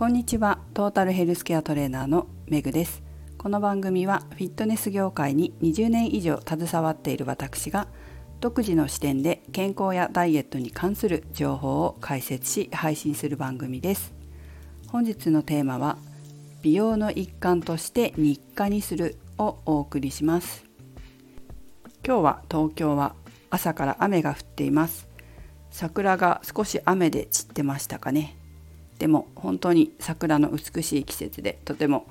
こんにちは。トータルヘルスケアトレーナーのめぐです。この番組はフィットネス業界に20年以上携わっている私が独自の視点で健康やダイエットに関する情報を解説し配信する番組です。本日のテーマは美容の一環として日課にするをお送りします。今日は東京は朝から雨が降っています。桜が少し雨で散ってましたかね。でも本当に桜の美しい季節でとても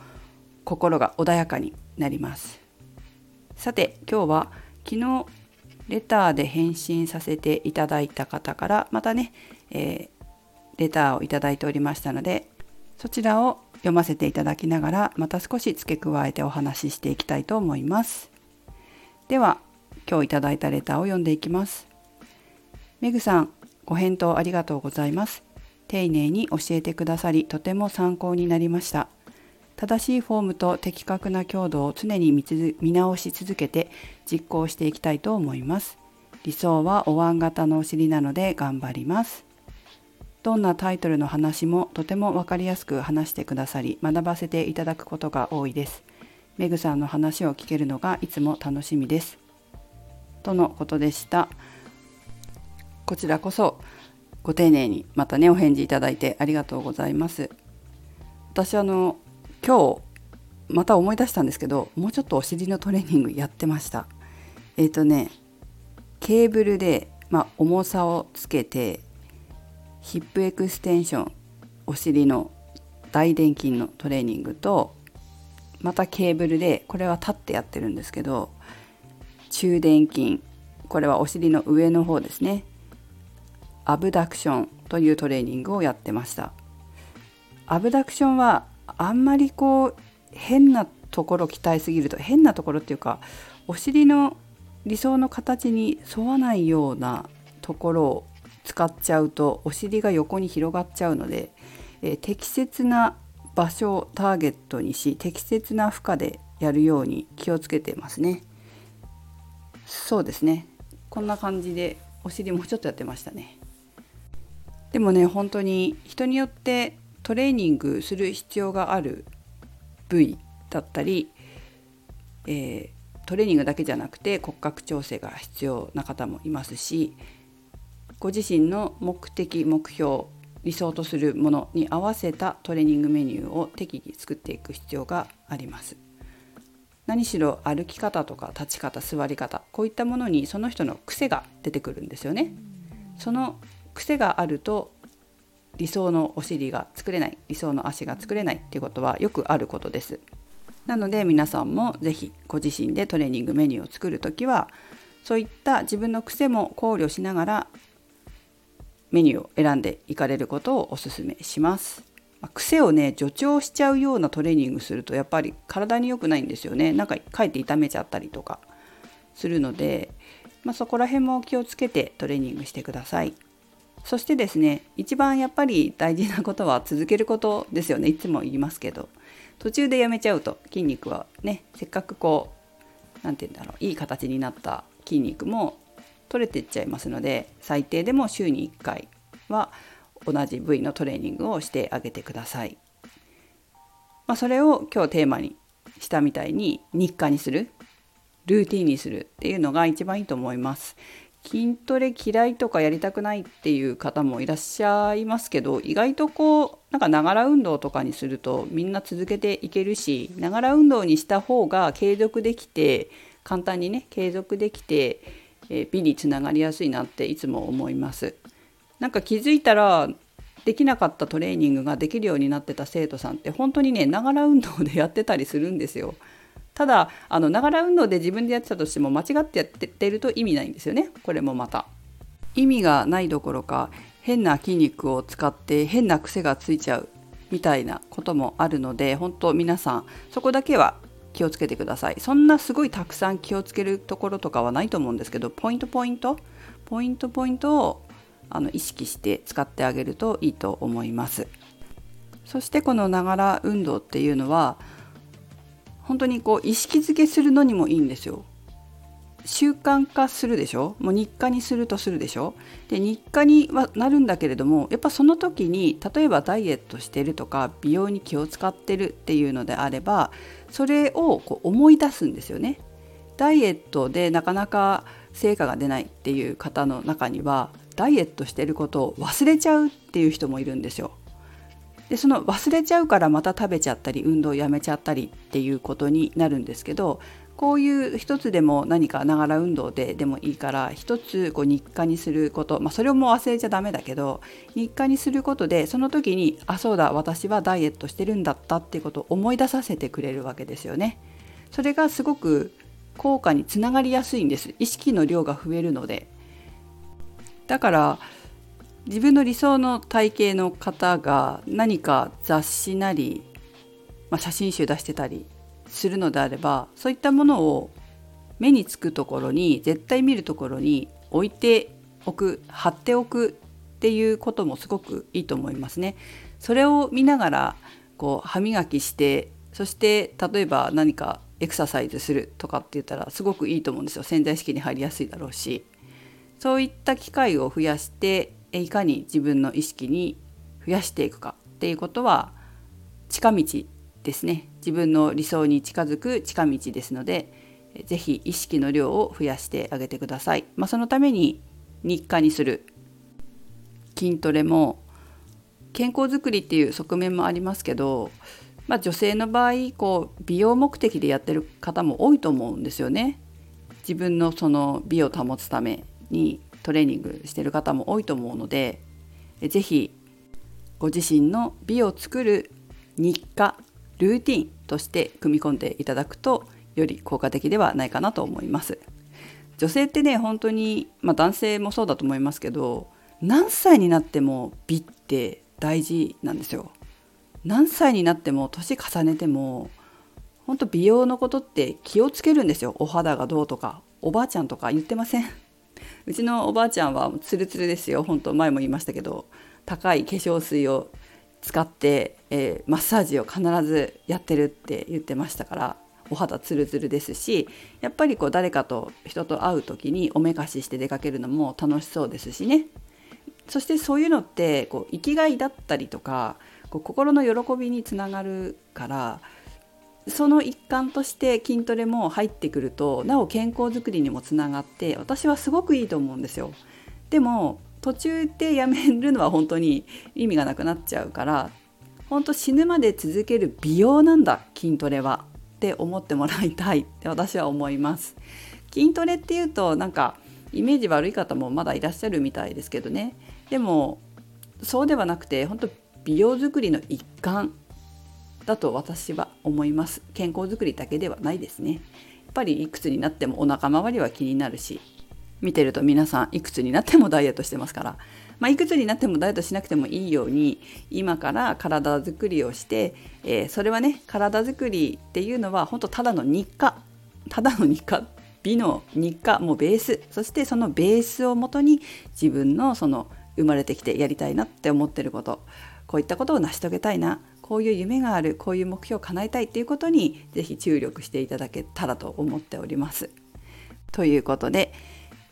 心が穏やかになります。さて今日は昨日レターで返信させていただいた方からまたね、えー、レターをいただいておりましたのでそちらを読ませていただきながらまた少し付け加えてお話ししていきたいと思います。では今日いただいたレターを読んでいきます。めぐさんご返答ありがとうございます。丁寧に教えてくださりとても参考になりました。正しいフォームと的確な強度を常に見直し続けて実行していきたいと思います。理想はお椀型のお尻なので頑張ります。どんなタイトルの話もとても分かりやすく話してくださり学ばせていただくことが多いです。メグさんの話を聞けるのがいつも楽しみです。とのことでした。こちらこそ。ご丁寧にまたねお返事いただいてありがとうございます。私あの今日また思い出したんですけどもうちょっとお尻のトレーニングやってました。えっ、ー、とねケーブルで、まあ、重さをつけてヒップエクステンションお尻の大臀筋のトレーニングとまたケーブルでこれは立ってやってるんですけど中殿筋これはお尻の上の方ですね。アブダクションというトレーニングをやってました。アブダクションはあんまりこう変なところ鍛えすぎると変なところっていうかお尻の理想の形に沿わないようなところを使っちゃうとお尻が横に広がっちゃうので、えー、適切な場所をターゲットにし適切な負荷でやるように気をつけてますね。そうですね。こんな感じでお尻もちょっとやってましたね。でもね本当に人によってトレーニングする必要がある部位だったり、えー、トレーニングだけじゃなくて骨格調整が必要な方もいますしご自身の目的目標理想とするものに合わせたトレーニングメニューを適宜作っていく必要があります。何しろ歩き方とか立ち方座り方こういったものにその人の癖が出てくるんですよね。その癖があると理想のお尻が作れない理想の足が作れないっていうことはよくあることです。なので皆さんも是非ご自身でトレーニングメニューを作る時はそういった自分の癖も考慮しながらメニューを選んでいかれることをお勧めします。癖をね助長しちゃうようなトレーニングするとやっぱり体に良くないんですよねなんかかえって痛めちゃったりとかするので、まあ、そこら辺も気をつけてトレーニングしてください。そしてですね一番やっぱり大事なことは続けることですよねいつも言いますけど途中でやめちゃうと筋肉はねせっかくこう何て言うんだろういい形になった筋肉も取れていっちゃいますので最低でも週に1回は同じ部位のトレーニングをしてあげてください。まあ、それを今日テーマにしたみたいに日課にするルーティンにするっていうのが一番いいと思います。筋トレ嫌いとかやりたくないっていう方もいらっしゃいますけど意外とこうなんかながら運動とかにするとみんな続けていけるしながら運動にした方が継続できて簡単にね継続できて、え美につながりやすいなっていつも思います。なんか気づいたらできなかったトレーニングができるようになってた生徒さんって本当にねながら運動でやってたりするんですよ。ただあのながら運動で自分でやってたとしても間違ってやってると意味ないんですよね。これもまた。意味がないどころか変な筋肉を使って変な癖がついちゃうみたいなこともあるので本当皆さんそこだけは気をつけてください。そんなすごいたくさん気をつけるところとかはないと思うんですけどポイントポイントポイントポイントをあの意識して使ってあげるといいと思います。そしてこのながら運動っていうのは本当にこう意識づけするのにもいいんですよ。習慣化するでしょ？もう日課にするとするでしょ？で日課にはなるんだけれどもやっぱその時に例えばダイエットしてるとか美容に気を使ってるっていうのであればそれをこう思い出すんですよね。ダイエットでなかなか成果が出ないっていう方の中にはダイエットしてることを忘れちゃうっていう人もいるんですよ。でその忘れちゃうからまた食べちゃったり運動をやめちゃったりっていうことになるんですけどこういう一つでも何かながら運動ででもいいから一つこう日課にすること、まあ、それをもう忘れちゃダメだけど日課にすることでその時にあそうだ私はダイエットしてるんだったっていうことを思い出させてくれるわけですよね。それがすごく効果につながりやすいんです意識の量が増えるのでだから自分の理想の体型の方が何か雑誌なり、まあ、写真集出してたりするのであればそういったものを目につくところに絶対見るところに置いておく貼っておくっていうこともすごくいいと思いますね。それを見ながらこう歯磨きしてそして例えば何かエクササイズするとかって言ったらすごくいいと思うんですよ潜在意識に入りやすいだろうしそういった機会を増やしていかに自分の意識に増やしていくかっていうことは近道ですね自分の理想に近づく近道ですので是非意識の量を増やしてあげてください。まあ、そのために日課にする筋トレも健康づくりっていう側面もありますけど、まあ、女性の場合こう美容目的でやってる方も多いと思うんですよね。自分のその美を保つためにトレーニングしてる方も多いと思うので是非ご自身の美を作る日課ルーティンとして組み込んでいただくとより効果的ではないかなと思います。女性ってね本当に、まあ、男性もそうだと思いますけど何歳になっても美って大事なんですよ。何歳になっても年重ねても本当美容のことって気をつけるんですよ。お肌がどうとかおばあちゃんとか言ってません？うちのおばあちゃんはツルツルですよ。本当前も言いましたけど高い化粧水を使って、えー、マッサージを必ずやってるって言ってましたからお肌ツルツルですしやっぱりこう誰かと人と会う時におめかしして出かけるのも楽しそうですしね。そしてそういうのってこう生きがいだったりとかこう心の喜びにつながるからその一環として筋トレも入ってくるとなお健康づくりにもつながって私はすごくいいと思うんですよ。でも途中でやめるのは本当に意味がなくなっちゃうから本当死ぬまで続ける美容なんだ筋トレはって思ってもらいたいって私は思います。筋トレっていうとなんかイメージ悪い方もまだいらっしゃるみたいですけどね。でもそうではなくて本当美容づくりの一環。だと私は思います。健康づくりだけではないですね。やっぱりいくつになってもお腹周りは気になるし見てると皆さんいくつになってもダイエットしてますから、まあ、いくつになってもダイエットしなくてもいいように今から体づくりをして、えー、それはね体づくりっていうのは本当ただの日課。ただの日課。美の日課。もベース。そしてそのベースをもとに自分のその生まれてきてやりたいなって思ってること。こういったことを成し遂げたいな。こういう夢があるこういう目標を叶えたいっていうことにぜひ注力していただけたらと思っております。ということで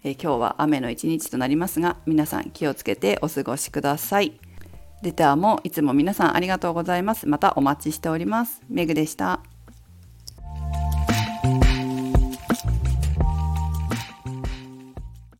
え今日は雨の一日となりますが皆さん気をつけてお過ごしください。レターもいつも皆さんありがとうございます。またお待ちしております。メグでした。